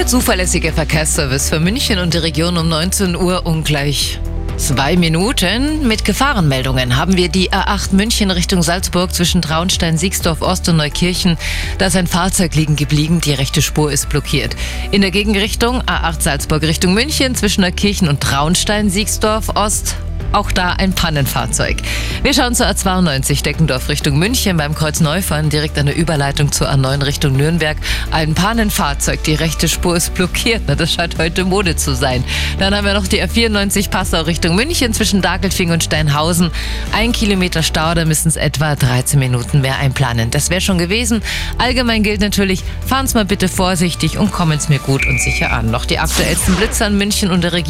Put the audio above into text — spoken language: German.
Der zuverlässige Verkehrsservice für München und die Region um 19 Uhr ungleich. Zwei Minuten. Mit Gefahrenmeldungen haben wir die A8 München Richtung Salzburg zwischen Traunstein, Siegsdorf Ost und Neukirchen. Da ist ein Fahrzeug liegen geblieben, die rechte Spur ist blockiert. In der Gegenrichtung A8 Salzburg Richtung München zwischen Neukirchen und Traunstein, Siegsdorf Ost auch da ein Pannenfahrzeug. Wir schauen zur A92 Deckendorf Richtung München beim Kreuz Neufahren, direkt an der Überleitung zur A9 Richtung Nürnberg. Ein Pannenfahrzeug, die rechte Spur ist blockiert. Na, das scheint heute Mode zu sein. Dann haben wir noch die A94 Passau Richtung München zwischen Dagelfing und Steinhausen. Ein Kilometer Stau, da müssen es etwa 13 Minuten mehr einplanen. Das wäre schon gewesen. Allgemein gilt natürlich, fahren Sie mal bitte vorsichtig und kommen Sie mir gut und sicher an. Noch die aktuellsten Blitzer in München und der Region.